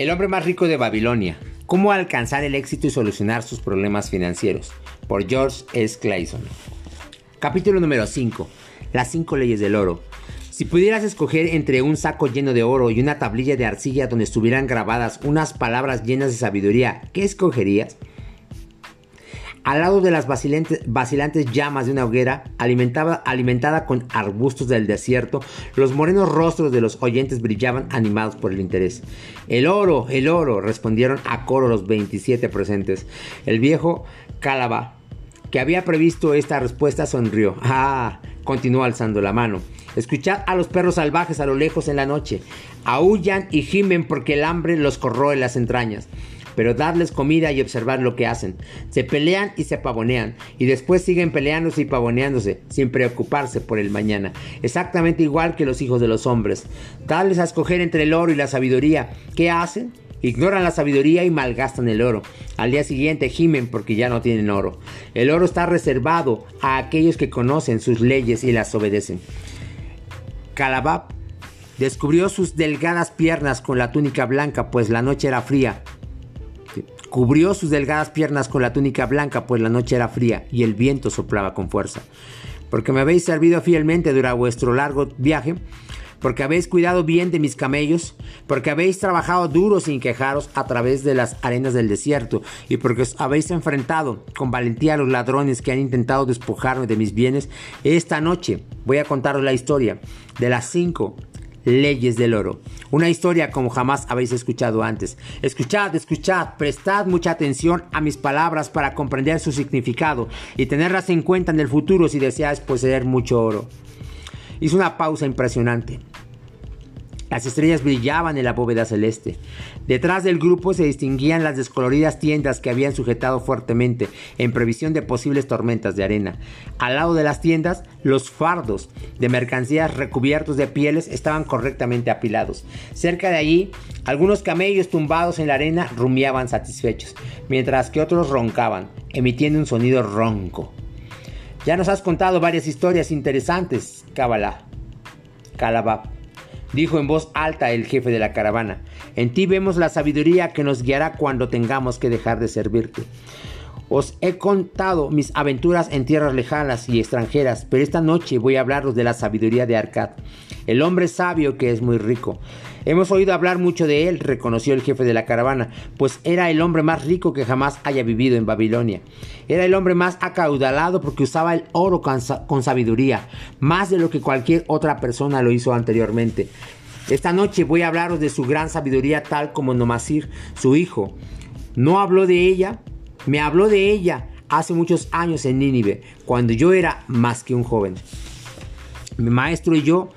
El hombre más rico de Babilonia. Cómo alcanzar el éxito y solucionar sus problemas financieros. Por George S. Clayson. Capítulo número 5. Las 5 leyes del oro. Si pudieras escoger entre un saco lleno de oro y una tablilla de arcilla donde estuvieran grabadas unas palabras llenas de sabiduría, ¿qué escogerías? Al lado de las vacilantes, llamas de una hoguera alimentada con arbustos del desierto, los morenos rostros de los oyentes brillaban animados por el interés. El oro, el oro, respondieron a coro los 27 presentes. El viejo Cálaba, que había previsto esta respuesta, sonrió. Ah, continuó alzando la mano. Escuchad a los perros salvajes a lo lejos en la noche. Aullan y gimen porque el hambre los corroe las entrañas pero darles comida y observar lo que hacen. Se pelean y se pavonean, y después siguen peleándose y pavoneándose, sin preocuparse por el mañana, exactamente igual que los hijos de los hombres. Darles a escoger entre el oro y la sabiduría. ¿Qué hacen? Ignoran la sabiduría y malgastan el oro. Al día siguiente gimen porque ya no tienen oro. El oro está reservado a aquellos que conocen sus leyes y las obedecen. Calabab descubrió sus delgadas piernas con la túnica blanca, pues la noche era fría. Cubrió sus delgadas piernas con la túnica blanca, pues la noche era fría y el viento soplaba con fuerza. Porque me habéis servido fielmente durante vuestro largo viaje, porque habéis cuidado bien de mis camellos, porque habéis trabajado duro sin quejaros a través de las arenas del desierto, y porque os habéis enfrentado con valentía a los ladrones que han intentado despojarme de mis bienes, esta noche voy a contaros la historia de las cinco leyes del oro. Una historia como jamás habéis escuchado antes. Escuchad, escuchad, prestad mucha atención a mis palabras para comprender su significado y tenerlas en cuenta en el futuro si deseáis poseer mucho oro. Hizo una pausa impresionante. Las estrellas brillaban en la bóveda celeste. Detrás del grupo se distinguían las descoloridas tiendas que habían sujetado fuertemente en previsión de posibles tormentas de arena. Al lado de las tiendas, los fardos de mercancías recubiertos de pieles estaban correctamente apilados. Cerca de allí, algunos camellos tumbados en la arena rumiaban satisfechos, mientras que otros roncaban, emitiendo un sonido ronco. Ya nos has contado varias historias interesantes, Kabbalah. Calabab dijo en voz alta el jefe de la caravana. En ti vemos la sabiduría que nos guiará cuando tengamos que dejar de servirte. Os he contado mis aventuras en tierras lejanas y extranjeras, pero esta noche voy a hablaros de la sabiduría de Arcad, el hombre sabio que es muy rico. Hemos oído hablar mucho de él, reconoció el jefe de la caravana, pues era el hombre más rico que jamás haya vivido en Babilonia. Era el hombre más acaudalado porque usaba el oro con, sabiduría, más de lo que cualquier otra persona lo hizo anteriormente. Esta noche voy a hablaros de su gran sabiduría tal como Nomasir, su hijo. No habló de ella, me habló de ella hace muchos años en Nínive, cuando yo era más que un joven. Mi maestro y yo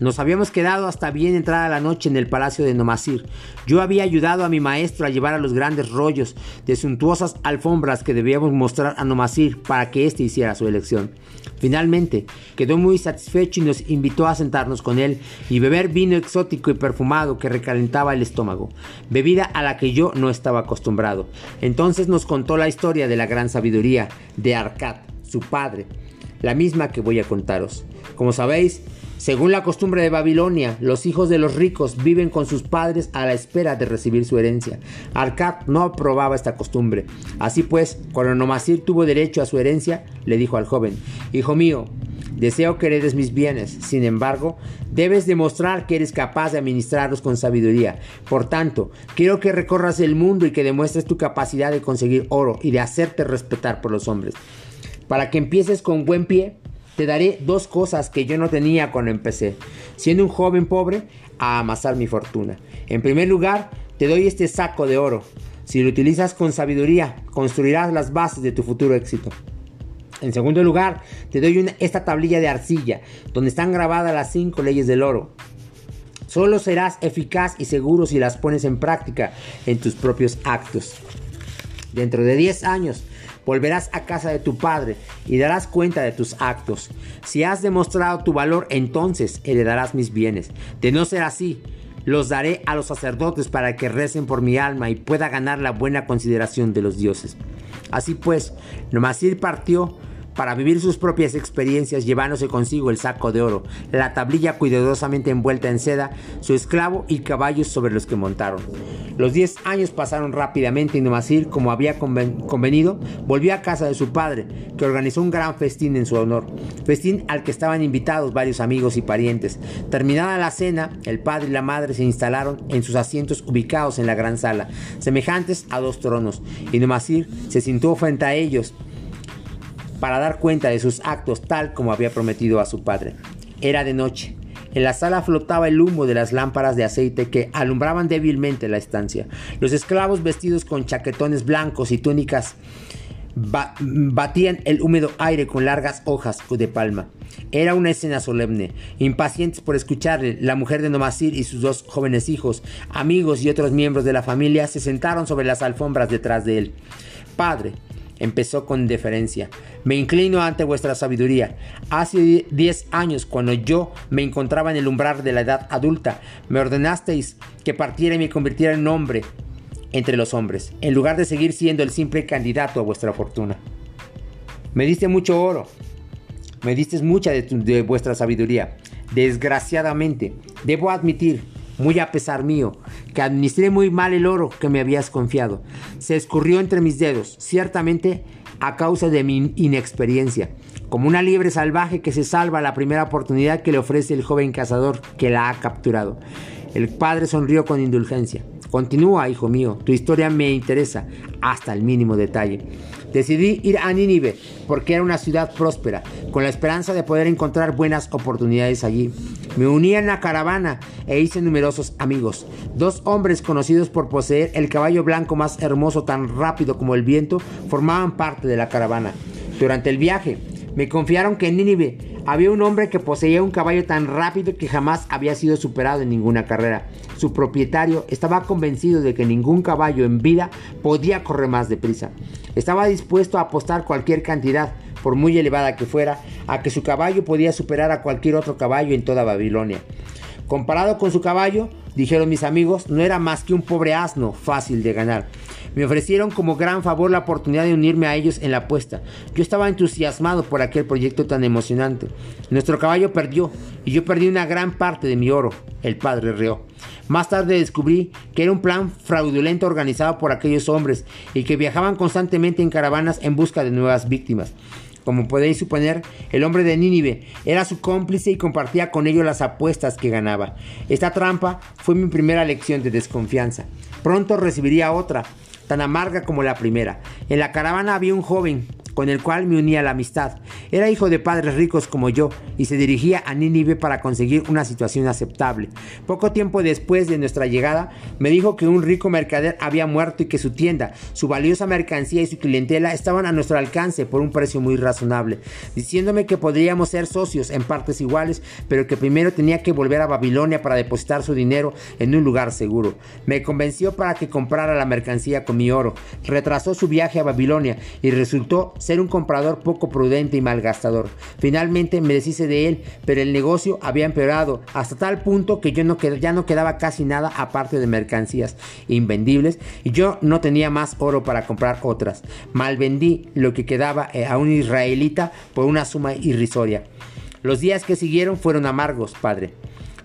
nos habíamos quedado hasta bien entrada la noche en el palacio de Nomasir. Yo había ayudado a mi maestro a llevar a los grandes rollos de suntuosas alfombras que debíamos mostrar a Nomasir para que éste hiciera su elección. Finalmente, quedó muy satisfecho y nos invitó a sentarnos con él y beber vino exótico y perfumado que recalentaba el estómago, bebida a la que yo no estaba acostumbrado. Entonces nos contó la historia de la gran sabiduría de Arcad, su padre, la misma que voy a contaros. Como sabéis, según la costumbre de Babilonia, los hijos de los ricos viven con sus padres a la espera de recibir su herencia. Arcad no aprobaba esta costumbre. Así pues, cuando Nomasir tuvo derecho a su herencia, le dijo al joven, Hijo mío, deseo que heredes mis bienes. Sin embargo, debes demostrar que eres capaz de administrarlos con sabiduría. Por tanto, quiero que recorras el mundo y que demuestres tu capacidad de conseguir oro y de hacerte respetar por los hombres. Para que empieces con buen pie, te daré dos cosas que yo no tenía cuando empecé, siendo un joven pobre, a amasar mi fortuna. En primer lugar, te doy este saco de oro. Si lo utilizas con sabiduría, construirás las bases de tu futuro éxito. En segundo lugar, te doy esta tablilla de arcilla, donde están grabadas las cinco leyes del oro. Solo serás eficaz y seguro si las pones en práctica en tus propios actos. Dentro de 10 años, volverás a casa de tu padre y darás cuenta de tus actos. Si has demostrado tu valor, entonces heredarás mis bienes. De no ser así, los daré a los sacerdotes para que recen por mi alma y pueda ganar la buena consideración de los dioses. Así pues, Nomasir partió para vivir sus propias experiencias llevándose consigo el saco de oro, la tablilla cuidadosamente envuelta en seda, su esclavo y caballos sobre los que montaron. Los diez años pasaron rápidamente y Nomasir, como había convenido, volvió a casa de su padre, que organizó un gran festín en su honor, festín al que estaban invitados varios amigos y parientes. Terminada la cena, el padre y la madre se instalaron en sus asientos ubicados en la gran sala, semejantes a dos tronos, y Nomasir se sintió frente a ellos para dar cuenta de sus actos tal como había prometido a su padre. Era de noche. En la sala flotaba el humo de las lámparas de aceite que alumbraban débilmente la estancia. Los esclavos vestidos con chaquetones blancos y túnicas batían el húmedo aire con largas hojas de palma. Era una escena solemne. Impacientes por escucharle, la mujer de Nomasir y sus dos jóvenes hijos, amigos y otros miembros de la familia se sentaron sobre las alfombras detrás de él. Padre, Empezó con deferencia. Me inclino ante vuestra sabiduría. Hace diez años, cuando yo me encontraba en el umbral de la edad adulta, me ordenasteis que partiera y me convirtiera en hombre entre los hombres, en lugar de seguir siendo el simple candidato a vuestra fortuna. Me diste mucho oro, me diste mucha de, de vuestra sabiduría. Desgraciadamente, debo admitir muy a pesar mío, que administré muy mal el oro que me habías confiado. Se escurrió entre mis dedos, ciertamente a causa de mi inexperiencia, como una liebre salvaje que se salva a la primera oportunidad que le ofrece el joven cazador que la ha capturado. El padre sonrió con indulgencia. Continúa, hijo mío, tu historia me interesa hasta el mínimo detalle. Decidí ir a Nínive porque era una ciudad próspera, con la esperanza de poder encontrar buenas oportunidades allí. Me uní en la caravana e hice numerosos amigos. Dos hombres conocidos por poseer el caballo blanco más hermoso tan rápido como el viento formaban parte de la caravana. Durante el viaje me confiaron que en Nínive había un hombre que poseía un caballo tan rápido que jamás había sido superado en ninguna carrera. Su propietario estaba convencido de que ningún caballo en vida podía correr más deprisa. Estaba dispuesto a apostar cualquier cantidad, por muy elevada que fuera, a que su caballo podía superar a cualquier otro caballo en toda Babilonia. Comparado con su caballo, dijeron mis amigos, no era más que un pobre asno fácil de ganar. Me ofrecieron como gran favor la oportunidad de unirme a ellos en la apuesta. Yo estaba entusiasmado por aquel proyecto tan emocionante. Nuestro caballo perdió y yo perdí una gran parte de mi oro. El padre rió. Más tarde descubrí que era un plan fraudulento organizado por aquellos hombres y que viajaban constantemente en caravanas en busca de nuevas víctimas. Como podéis suponer, el hombre de Nínive era su cómplice y compartía con ellos las apuestas que ganaba. Esta trampa fue mi primera lección de desconfianza. Pronto recibiría otra, tan amarga como la primera. En la caravana había un joven con el cual me unía la amistad. Era hijo de padres ricos como yo y se dirigía a Nínive para conseguir una situación aceptable. Poco tiempo después de nuestra llegada, me dijo que un rico mercader había muerto y que su tienda, su valiosa mercancía y su clientela estaban a nuestro alcance por un precio muy razonable, diciéndome que podríamos ser socios en partes iguales, pero que primero tenía que volver a Babilonia para depositar su dinero en un lugar seguro. Me convenció para que comprara la mercancía con mi oro, retrasó su viaje a Babilonia y resultó ser un comprador poco prudente y malgastador. Finalmente me deshice de él, pero el negocio había empeorado hasta tal punto que yo no ya no quedaba casi nada aparte de mercancías invendibles y yo no tenía más oro para comprar otras. Malvendí lo que quedaba eh, a un israelita por una suma irrisoria. Los días que siguieron fueron amargos, padre.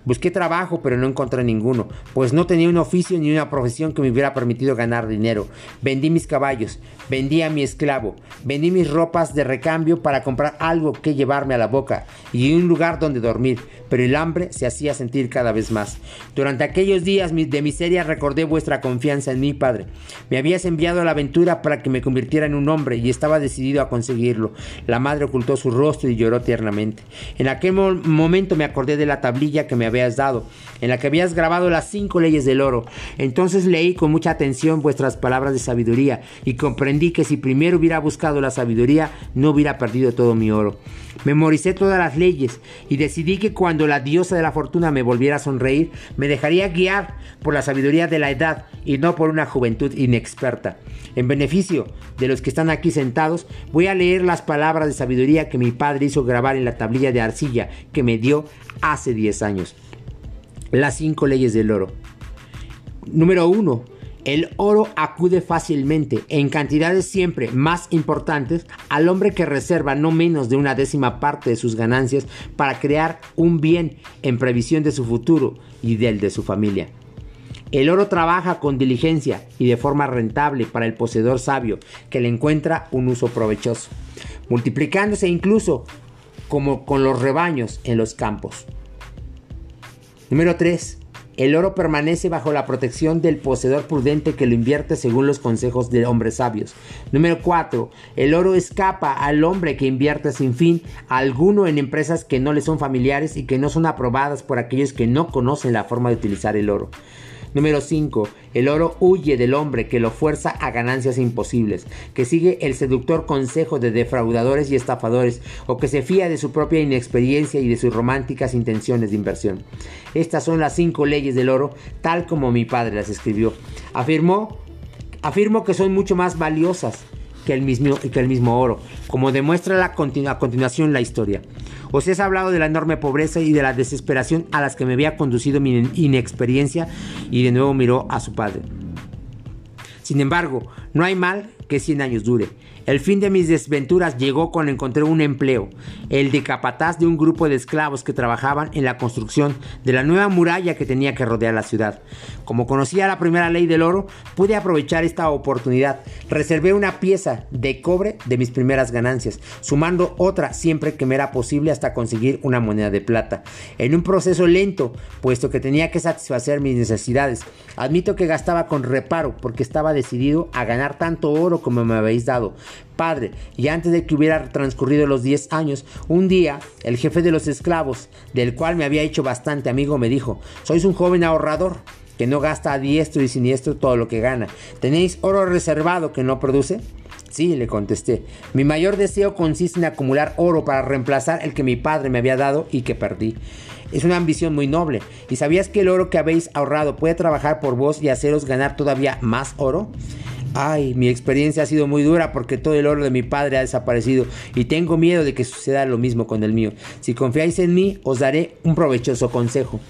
Busqué trabajo, pero no encontré ninguno, pues no tenía un oficio ni una profesión que me hubiera permitido ganar dinero. Vendí mis caballos, vendí a mi esclavo, vendí mis ropas de recambio para comprar algo que llevarme a la boca y un lugar donde dormir, pero el hambre se hacía sentir cada vez más. Durante aquellos días de miseria recordé vuestra confianza en mí, Padre. Me habías enviado a la aventura para que me convirtiera en un hombre y estaba decidido a conseguirlo. La madre ocultó su rostro y lloró tiernamente. En aquel momento me acordé de la tablilla que me habías dado, en la que habías grabado las cinco leyes del oro. Entonces leí con mucha atención vuestras palabras de sabiduría y comprendí que si primero hubiera buscado la sabiduría, no hubiera perdido todo mi oro. Memoricé todas las leyes y decidí que cuando la diosa de la fortuna me volviera a sonreír, me dejaría guiar por la sabiduría de la edad y no por una juventud inexperta. En beneficio de los que están aquí sentados, voy a leer las palabras de sabiduría que mi padre hizo grabar en la tablilla de arcilla que me dio hace 10 años. Las cinco leyes del oro. Número 1. El oro acude fácilmente, en cantidades siempre más importantes, al hombre que reserva no menos de una décima parte de sus ganancias para crear un bien en previsión de su futuro y del de su familia. El oro trabaja con diligencia y de forma rentable para el poseedor sabio que le encuentra un uso provechoso, multiplicándose incluso como con los rebaños en los campos. Número 3. El oro permanece bajo la protección del poseedor prudente que lo invierte según los consejos de hombres sabios. Número 4. El oro escapa al hombre que invierte sin fin alguno en empresas que no le son familiares y que no son aprobadas por aquellos que no conocen la forma de utilizar el oro. Número 5. El oro huye del hombre que lo fuerza a ganancias imposibles, que sigue el seductor consejo de defraudadores y estafadores, o que se fía de su propia inexperiencia y de sus románticas intenciones de inversión. Estas son las cinco leyes del oro, tal como mi padre las escribió. Afirmo que son mucho más valiosas que el mismo, que el mismo oro, como demuestra la a continuación la historia. Os he hablado de la enorme pobreza y de la desesperación a las que me había conducido mi inexperiencia y de nuevo miró a su padre. Sin embargo, no hay mal que 100 años dure. El fin de mis desventuras llegó cuando encontré un empleo, el de capataz de un grupo de esclavos que trabajaban en la construcción de la nueva muralla que tenía que rodear la ciudad. Como conocía la primera ley del oro, pude aprovechar esta oportunidad. Reservé una pieza de cobre de mis primeras ganancias, sumando otra siempre que me era posible hasta conseguir una moneda de plata. En un proceso lento, puesto que tenía que satisfacer mis necesidades. Admito que gastaba con reparo porque estaba decidido a ganar tanto oro como me habéis dado. Padre, y antes de que hubiera transcurrido los 10 años, un día el jefe de los esclavos, del cual me había hecho bastante amigo, me dijo, sois un joven ahorrador que no gasta a diestro y siniestro todo lo que gana. ¿Tenéis oro reservado que no produce? Sí, le contesté. Mi mayor deseo consiste en acumular oro para reemplazar el que mi padre me había dado y que perdí. Es una ambición muy noble. ¿Y sabías que el oro que habéis ahorrado puede trabajar por vos y haceros ganar todavía más oro? Ay, mi experiencia ha sido muy dura porque todo el oro de mi padre ha desaparecido y tengo miedo de que suceda lo mismo con el mío. Si confiáis en mí, os daré un provechoso consejo.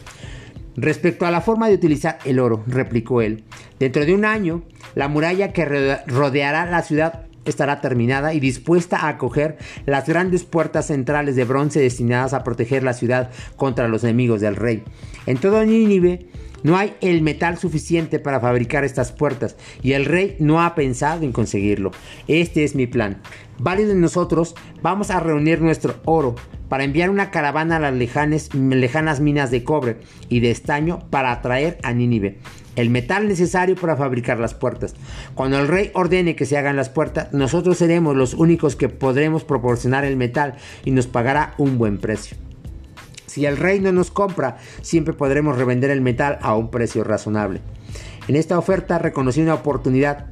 Respecto a la forma de utilizar el oro, replicó él, dentro de un año, la muralla que rodeará la ciudad estará terminada y dispuesta a acoger las grandes puertas centrales de bronce destinadas a proteger la ciudad contra los enemigos del rey. En todo Nínive no hay el metal suficiente para fabricar estas puertas y el rey no ha pensado en conseguirlo. Este es mi plan. Varios de nosotros vamos a reunir nuestro oro para enviar una caravana a las lejanas minas de cobre y de estaño para atraer a Nínive el metal necesario para fabricar las puertas. Cuando el rey ordene que se hagan las puertas, nosotros seremos los únicos que podremos proporcionar el metal y nos pagará un buen precio. Si el rey no nos compra, siempre podremos revender el metal a un precio razonable. En esta oferta reconocí una oportunidad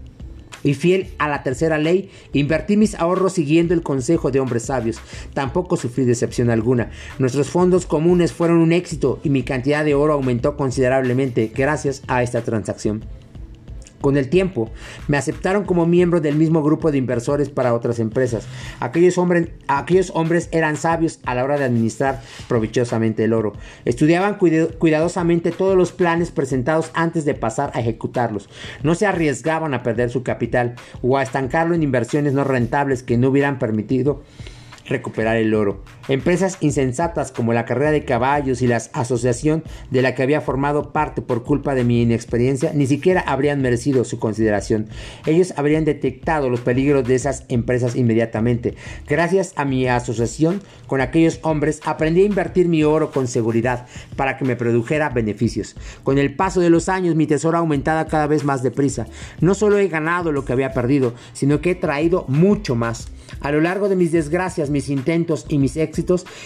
y fiel a la tercera ley, invertí mis ahorros siguiendo el consejo de hombres sabios. Tampoco sufrí decepción alguna. Nuestros fondos comunes fueron un éxito y mi cantidad de oro aumentó considerablemente gracias a esta transacción. Con el tiempo, me aceptaron como miembro del mismo grupo de inversores para otras empresas. Aquellos, hombres, aquellos hombres eran sabios a la hora de administrar provechosamente el oro. Estudiaban cuidadosamente todos los planes presentados antes de pasar a ejecutarlos. No se arriesgaban a perder su capital o a estancarlo en inversiones no rentables que no hubieran permitido recuperar el oro. Empresas insensatas como la carrera de caballos y la asociación de la que había formado parte por culpa de mi inexperiencia ni siquiera habrían merecido su consideración. Ellos habrían detectado los peligros de esas empresas inmediatamente. Gracias a mi asociación con aquellos hombres aprendí a invertir mi oro con seguridad para que me produjera beneficios. Con el paso de los años mi tesoro ha aumentado cada vez más deprisa. No solo he ganado lo que había perdido, sino que he traído mucho más. A lo largo de mis desgracias, mis intentos y mis éxitos,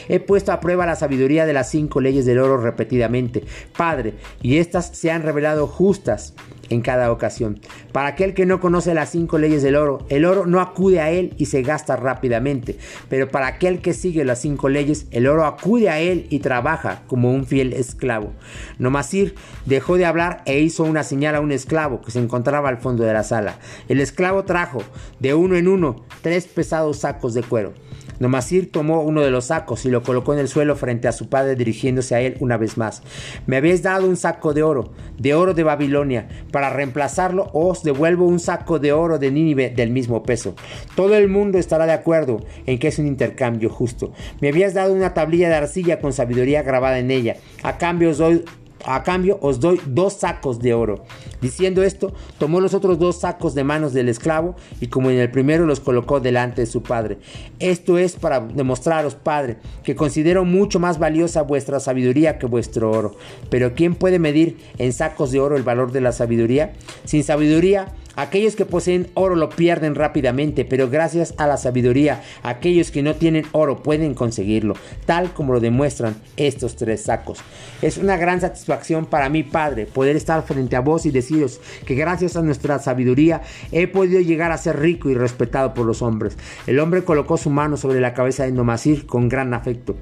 he puesto a prueba la sabiduría de las cinco leyes del oro repetidamente, Padre, y estas se han revelado justas en cada ocasión. Para aquel que no conoce las cinco leyes del oro, el oro no acude a él y se gasta rápidamente, pero para aquel que sigue las cinco leyes, el oro acude a él y trabaja como un fiel esclavo. Nomasir dejó de hablar e hizo una señal a un esclavo que se encontraba al fondo de la sala. El esclavo trajo de uno en uno tres pesados sacos de cuero. Nomasir tomó uno de los sacos y lo colocó en el suelo frente a su padre dirigiéndose a él una vez más. Me habéis dado un saco de oro, de oro de Babilonia. Para reemplazarlo os devuelvo un saco de oro de Nínive del mismo peso. Todo el mundo estará de acuerdo en que es un intercambio justo. Me habías dado una tablilla de arcilla con sabiduría grabada en ella. A cambio os doy a cambio os doy dos sacos de oro. Diciendo esto, tomó los otros dos sacos de manos del esclavo y como en el primero los colocó delante de su padre. Esto es para demostraros, padre, que considero mucho más valiosa vuestra sabiduría que vuestro oro. Pero ¿quién puede medir en sacos de oro el valor de la sabiduría? Sin sabiduría, Aquellos que poseen oro lo pierden rápidamente, pero gracias a la sabiduría, aquellos que no tienen oro pueden conseguirlo, tal como lo demuestran estos tres sacos. Es una gran satisfacción para mi Padre, poder estar frente a vos y deciros que gracias a nuestra sabiduría he podido llegar a ser rico y respetado por los hombres. El hombre colocó su mano sobre la cabeza de Nomasir con gran afecto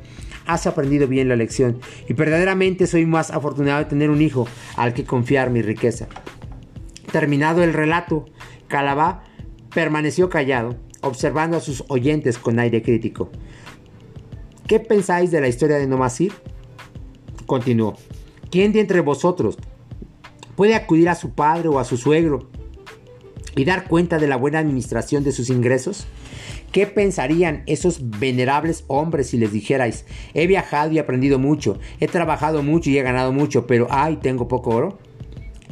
has aprendido bien la lección y verdaderamente soy más afortunado de tener un hijo al que confiar mi riqueza. Terminado el relato, Calabá permaneció callado, observando a sus oyentes con aire crítico. ¿Qué pensáis de la historia de Nomasir? Continuó. ¿Quién de entre vosotros puede acudir a su padre o a su suegro y dar cuenta de la buena administración de sus ingresos? ¿Qué pensarían esos venerables hombres si les dijerais, he viajado y aprendido mucho, he trabajado mucho y he ganado mucho, pero ay, tengo poco oro?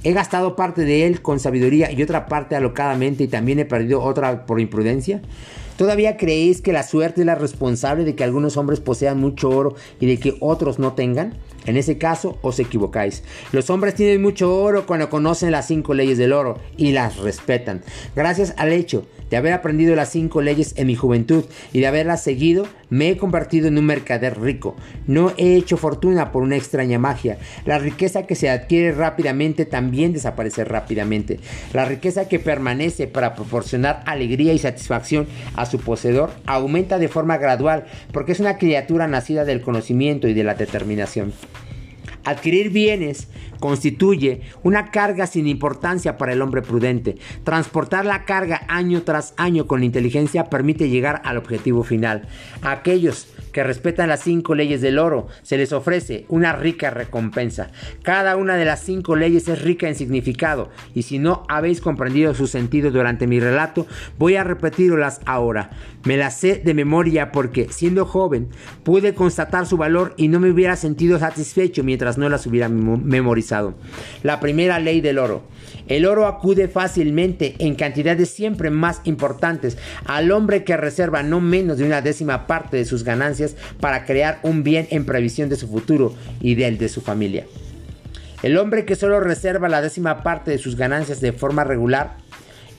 He gastado parte de él con sabiduría y otra parte alocadamente y también he perdido otra por imprudencia. ¿Todavía creéis que la suerte es la responsable de que algunos hombres posean mucho oro y de que otros no tengan? En ese caso os equivocáis. Los hombres tienen mucho oro cuando conocen las cinco leyes del oro y las respetan. Gracias al hecho de haber aprendido las cinco leyes en mi juventud y de haberlas seguido, me he convertido en un mercader rico. No he hecho fortuna por una extraña magia. La riqueza que se adquiere rápidamente también desaparece rápidamente. La riqueza que permanece para proporcionar alegría y satisfacción a su poseedor aumenta de forma gradual porque es una criatura nacida del conocimiento y de la determinación. Adquirir bienes constituye una carga sin importancia para el hombre prudente. Transportar la carga año tras año con inteligencia permite llegar al objetivo final. aquellos que respetan las cinco leyes del oro se les ofrece una rica recompensa. Cada una de las cinco leyes es rica en significado y si no habéis comprendido su sentido durante mi relato, voy a repetirlas ahora. Me las sé de memoria porque siendo joven pude constatar su valor y no me hubiera sentido satisfecho mientras no las hubiera memorizado. La primera ley del oro. El oro acude fácilmente en cantidades siempre más importantes al hombre que reserva no menos de una décima parte de sus ganancias para crear un bien en previsión de su futuro y del de su familia. El hombre que solo reserva la décima parte de sus ganancias de forma regular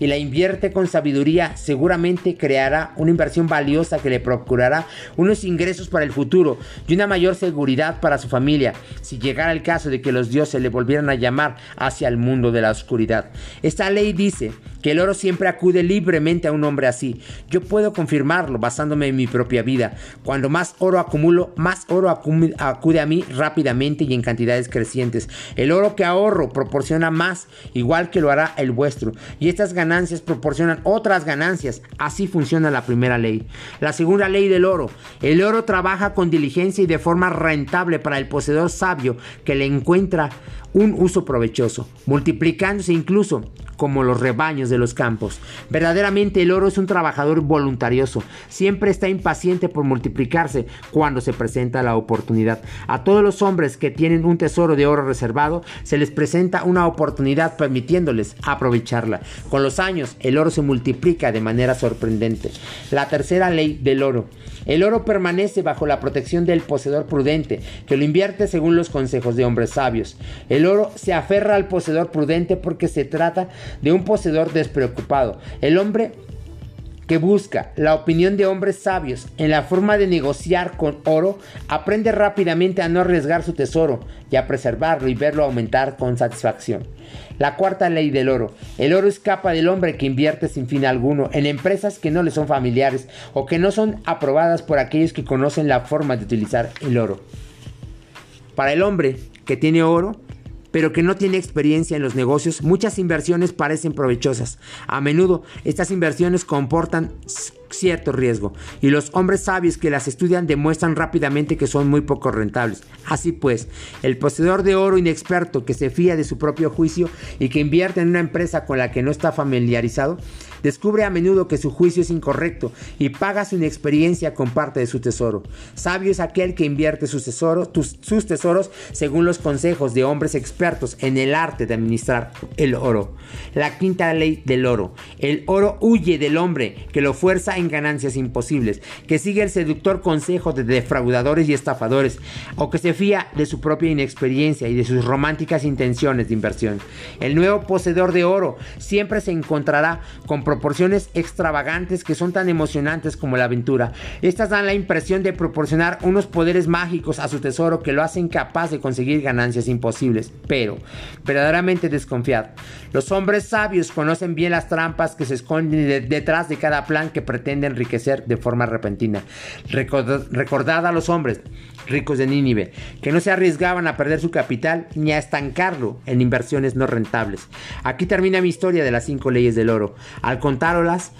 y la invierte con sabiduría, seguramente creará una inversión valiosa que le procurará unos ingresos para el futuro y una mayor seguridad para su familia, si llegara el caso de que los dioses le volvieran a llamar hacia el mundo de la oscuridad. Esta ley dice que el oro siempre acude libremente a un hombre así. Yo puedo confirmarlo basándome en mi propia vida. Cuando más oro acumulo, más oro acude a mí rápidamente y en cantidades crecientes. El oro que ahorro proporciona más, igual que lo hará el vuestro. Y estas ganancias proporcionan otras ganancias. Así funciona la primera ley. La segunda ley del oro. El oro trabaja con diligencia y de forma rentable para el poseedor sabio que le encuentra un uso provechoso, multiplicándose incluso como los rebaños de los campos. Verdaderamente el oro es un trabajador voluntarioso, siempre está impaciente por multiplicarse cuando se presenta la oportunidad. A todos los hombres que tienen un tesoro de oro reservado, se les presenta una oportunidad permitiéndoles aprovecharla. Con los años, el oro se multiplica de manera sorprendente. La tercera ley del oro. El oro permanece bajo la protección del poseedor prudente, que lo invierte según los consejos de hombres sabios. El oro se aferra al poseedor prudente porque se trata de un poseedor despreocupado. El hombre que busca la opinión de hombres sabios en la forma de negociar con oro, aprende rápidamente a no arriesgar su tesoro y a preservarlo y verlo aumentar con satisfacción. La cuarta ley del oro. El oro escapa del hombre que invierte sin fin alguno en empresas que no le son familiares o que no son aprobadas por aquellos que conocen la forma de utilizar el oro. Para el hombre que tiene oro, pero que no tiene experiencia en los negocios, muchas inversiones parecen provechosas. A menudo estas inversiones comportan cierto riesgo y los hombres sabios que las estudian demuestran rápidamente que son muy poco rentables. Así pues, el poseedor de oro inexperto que se fía de su propio juicio y que invierte en una empresa con la que no está familiarizado, descubre a menudo que su juicio es incorrecto y paga su inexperiencia con parte de su tesoro. Sabio es aquel que invierte sus tesoros, sus tesoros según los consejos de hombres expertos en el arte de administrar el oro. La quinta ley del oro. El oro huye del hombre que lo fuerza ganancias imposibles, que sigue el seductor consejo de defraudadores y estafadores, o que se fía de su propia inexperiencia y de sus románticas intenciones de inversión. El nuevo poseedor de oro siempre se encontrará con proporciones extravagantes que son tan emocionantes como la aventura. Estas dan la impresión de proporcionar unos poderes mágicos a su tesoro que lo hacen capaz de conseguir ganancias imposibles, pero verdaderamente desconfiad. Los hombres sabios conocen bien las trampas que se esconden detrás de cada plan que pretende de enriquecer de forma repentina. Recordad a los hombres ricos de Nínive que no se arriesgaban a perder su capital ni a estancarlo en inversiones no rentables. Aquí termina mi historia de las cinco leyes del oro. Al contároslas,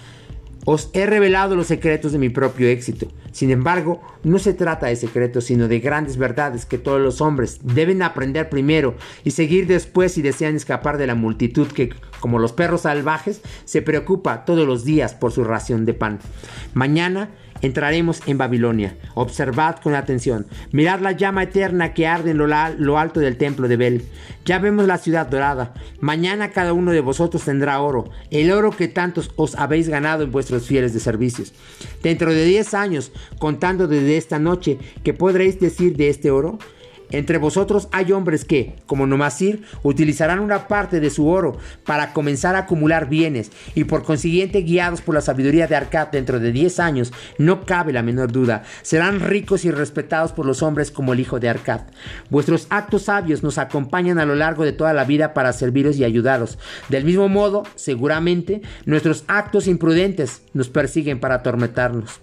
os he revelado los secretos de mi propio éxito. Sin embargo, no se trata de secretos, sino de grandes verdades que todos los hombres deben aprender primero y seguir después si desean escapar de la multitud que, como los perros salvajes, se preocupa todos los días por su ración de pan. Mañana entraremos en Babilonia. Observad con atención. Mirad la llama eterna que arde en lo, alto del templo de Bel. Ya vemos la ciudad dorada. Mañana cada uno de vosotros tendrá oro, el oro que tantos os habéis ganado en vuestros fieles de servicios. Dentro de diez años, contando desde esta noche, ¿qué podréis decir de este oro? Entre vosotros hay hombres que, como Nomasir, utilizarán una parte de su oro para comenzar a acumular bienes y por consiguiente guiados por la sabiduría de Arcad dentro de 10 años, no cabe la menor duda, serán ricos y respetados por los hombres como el hijo de Arcad. Vuestros actos sabios nos acompañan a lo largo de toda la vida para serviros y ayudaros. Del mismo modo, seguramente, nuestros actos imprudentes nos persiguen para atormentarnos.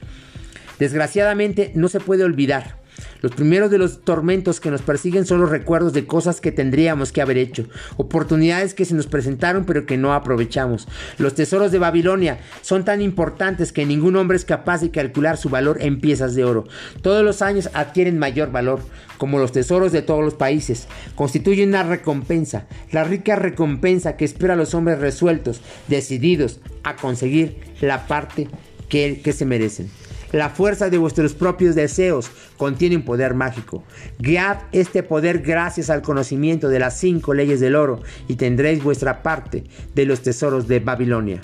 Desgraciadamente, no se puede olvidar los primeros de los tormentos que nos persiguen son los recuerdos de cosas que tendríamos que haber hecho, oportunidades que se nos presentaron pero que no aprovechamos. Los tesoros de Babilonia son tan importantes que ningún hombre es capaz de calcular su valor en piezas de oro. Todos los años adquieren mayor valor, como los tesoros de todos los países. Constituyen una recompensa, la rica recompensa que espera a los hombres resueltos, decididos a conseguir la parte que, que se merecen. La fuerza de vuestros propios deseos contiene un poder mágico. Guiad este poder gracias al conocimiento de las cinco leyes del oro y tendréis vuestra parte de los tesoros de Babilonia.